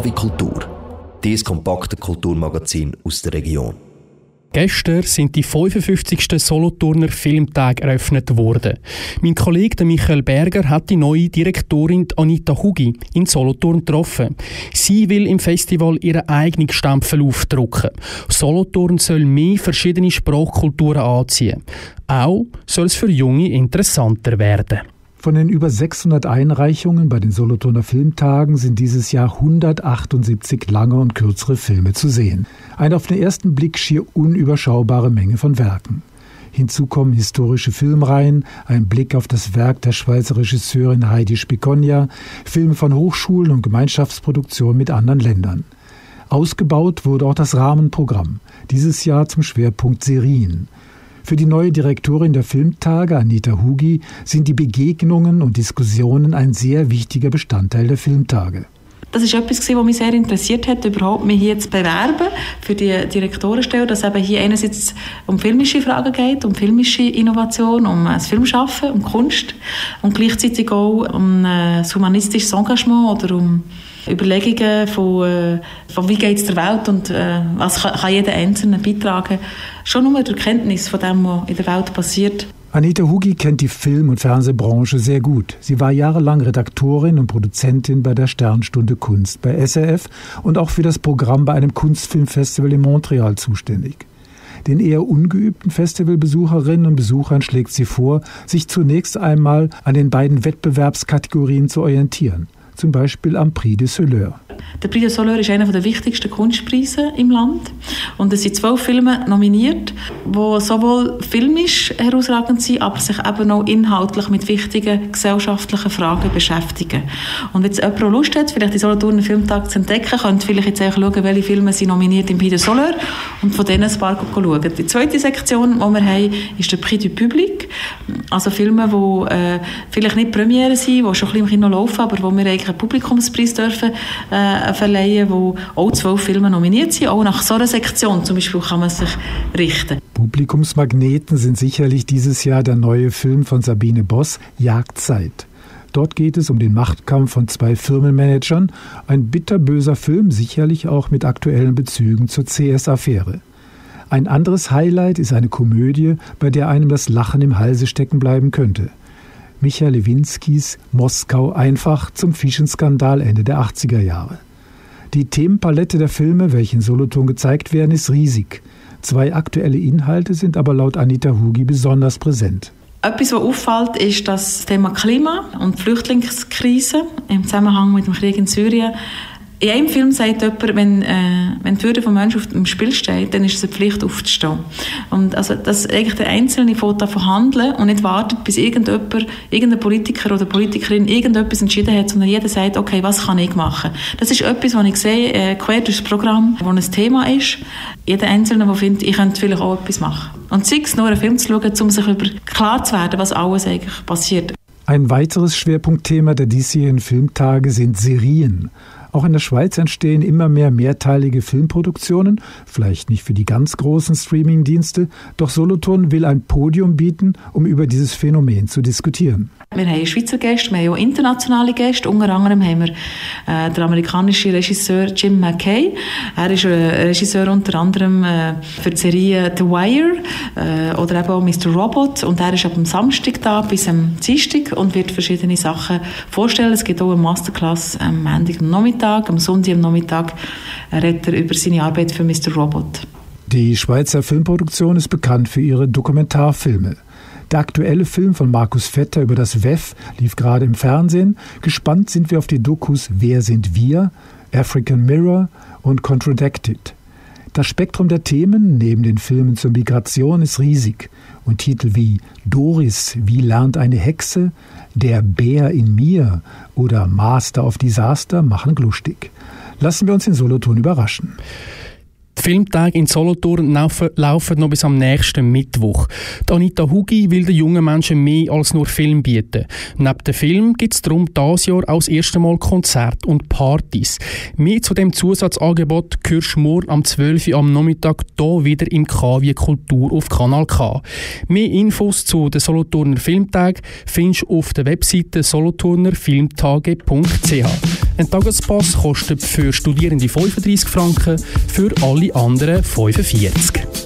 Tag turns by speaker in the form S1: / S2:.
S1: KW Kultur, dieses kompakte Kulturmagazin aus der Region.
S2: Gestern sind die 55. Solothurner Filmtage eröffnet worden. Mein Kollege Michael Berger hat die neue Direktorin Anita Hugi in Solothurn getroffen. Sie will im Festival ihren eigenen Stempel aufdrucken. Solothurn soll mehr verschiedene Sprachkulturen anziehen. Auch soll es für Junge interessanter werden.
S3: Von den über 600 Einreichungen bei den Solothurner Filmtagen sind dieses Jahr 178 lange und kürzere Filme zu sehen. Eine auf den ersten Blick schier unüberschaubare Menge von Werken. Hinzu kommen historische Filmreihen, ein Blick auf das Werk der Schweizer Regisseurin Heidi Spicogna, Filme von Hochschulen und Gemeinschaftsproduktionen mit anderen Ländern. Ausgebaut wurde auch das Rahmenprogramm, dieses Jahr zum Schwerpunkt Serien. Für die neue Direktorin der Filmtage, Anita Hugi, sind die Begegnungen und Diskussionen ein sehr wichtiger Bestandteil der Filmtage.
S4: Das ist etwas, was mich sehr interessiert hat, überhaupt mich hier zu bewerben für die Direktorenstelle, dass eben hier einerseits um filmische Fragen geht, um filmische Innovation, um das Filmschaffen, um Kunst und gleichzeitig auch um ein humanistisches Engagement oder um Überlegungen von, äh, von wie geht es der Welt und äh, was kann, kann jeder Einzelne beitragen. Schon nur durch Kenntnis von dem, was in der Welt passiert.
S3: Anita Hugi kennt die Film- und Fernsehbranche sehr gut. Sie war jahrelang Redaktorin und Produzentin bei der Sternstunde Kunst bei SRF und auch für das Programm bei einem Kunstfilmfestival in Montreal zuständig. Den eher ungeübten Festivalbesucherinnen und Besuchern schlägt sie vor, sich zunächst einmal an den beiden Wettbewerbskategorien zu orientieren – zum Beispiel am Prix de Soleure.
S4: Der Prix de Soleure ist einer der wichtigsten Kunstpreise im Land. Und es sind zwölf Filme nominiert, die sowohl filmisch herausragend sind, aber sich eben auch inhaltlich mit wichtigen gesellschaftlichen Fragen beschäftigen. Und wenn jemand Lust hat, vielleicht die Solothurner Filmtag zu entdecken, könnte vielleicht jetzt schauen, welche Filme sind nominiert im Prix de Soleure und von denen ein paar schauen. Die zweite Sektion, die wir haben, ist der Prix du Public. Also Filme, die äh, vielleicht nicht Premiere sind, die schon ein bisschen im Kino laufen, aber wo wir eigentlich einen Publikumspreis dürfen äh, verleihen, wo auch zwölf Filme nominiert sind. Auch nach so einer Sektion zum Beispiel kann man sich richten.
S3: Publikumsmagneten sind sicherlich dieses Jahr der neue Film von Sabine Boss, Jagdzeit. Dort geht es um den Machtkampf von zwei Firmenmanagern, ein bitterböser Film, sicherlich auch mit aktuellen Bezügen zur CS-Affäre. Ein anderes Highlight ist eine Komödie, bei der einem das Lachen im Halse stecken bleiben könnte. Michael Lewinskis Moskau einfach zum Fischenskandal Ende der 80er Jahre. Die Themenpalette der Filme, welche in Solothurn gezeigt werden, ist riesig. Zwei aktuelle Inhalte sind aber laut Anita Hugi besonders präsent.
S4: Etwas, was auffällt, ist das Thema Klima und Flüchtlingskrise im Zusammenhang mit dem Krieg in Syrien in einem Film sagt jemand, wenn, äh, wenn die Würde von Menschen auf dem Spiel steht, dann ist es eine Pflicht aufzustehen. Und also, dass eigentlich der Einzelne von davon handeln und nicht wartet, bis irgendjemand, irgendein Politiker oder Politikerin irgendetwas entschieden hat, sondern jeder sagt, okay, was kann ich machen? Das ist etwas, was ich sehe, äh, quer durchs Programm, wo ein Thema ist. Jeder Einzelne, der findet, ich könnte vielleicht auch etwas machen. Und sei es nur einen Film zu schauen, um sich über klar zu werden, was alles eigentlich passiert.
S3: Ein weiteres Schwerpunktthema der diesjährigen Filmtage sind Serien. Auch in der Schweiz entstehen immer mehr mehrteilige Filmproduktionen, vielleicht nicht für die ganz großen Streamingdienste, doch Solothurn will ein Podium bieten, um über dieses Phänomen zu diskutieren.
S4: Wir haben Schweizer Gäste, wir haben auch internationale Gäste. Unter anderem haben wir äh, den amerikanischen Regisseur Jim McKay. Er ist äh, Regisseur unter anderem äh, für die Serie The Wire äh, oder eben auch Mr. Robot. Und er ist ab dem Samstag da bis am Dienstag und wird verschiedene Sachen vorstellen. Es gibt auch eine Masterclass am Montag am Nachmittag. Am Sonntag am Nachmittag redet er über seine Arbeit für Mr. Robot.
S3: Die Schweizer Filmproduktion ist bekannt für ihre Dokumentarfilme. Der aktuelle Film von Markus Vetter über das WEF lief gerade im Fernsehen. Gespannt sind wir auf die Dokus Wer sind wir, African Mirror und Contradicted. Das Spektrum der Themen neben den Filmen zur Migration ist riesig und Titel wie Doris, wie lernt eine Hexe, Der Bär in mir oder Master of Disaster machen glustig. Lassen wir uns in Solothurn überraschen.
S2: Filmtage in Solothurn laufen noch bis am nächsten Mittwoch. Die Anita Hugi will den jungen Menschen mehr als nur Film bieten. Neben dem Film gibt es darum dieses Jahr auch das erste Mal Konzerte und Partys. Mehr zu dem Zusatzangebot hörst du morgen am 12. Uhr am Nachmittag hier wieder im KW Kultur auf Kanal K. Mehr Infos zu den Solothurner Filmtagen findest du auf der Webseite solothurnerfilmtage.ch. Ein Tagespass kostet für Studierende 35 Franken, für alle anderen 45.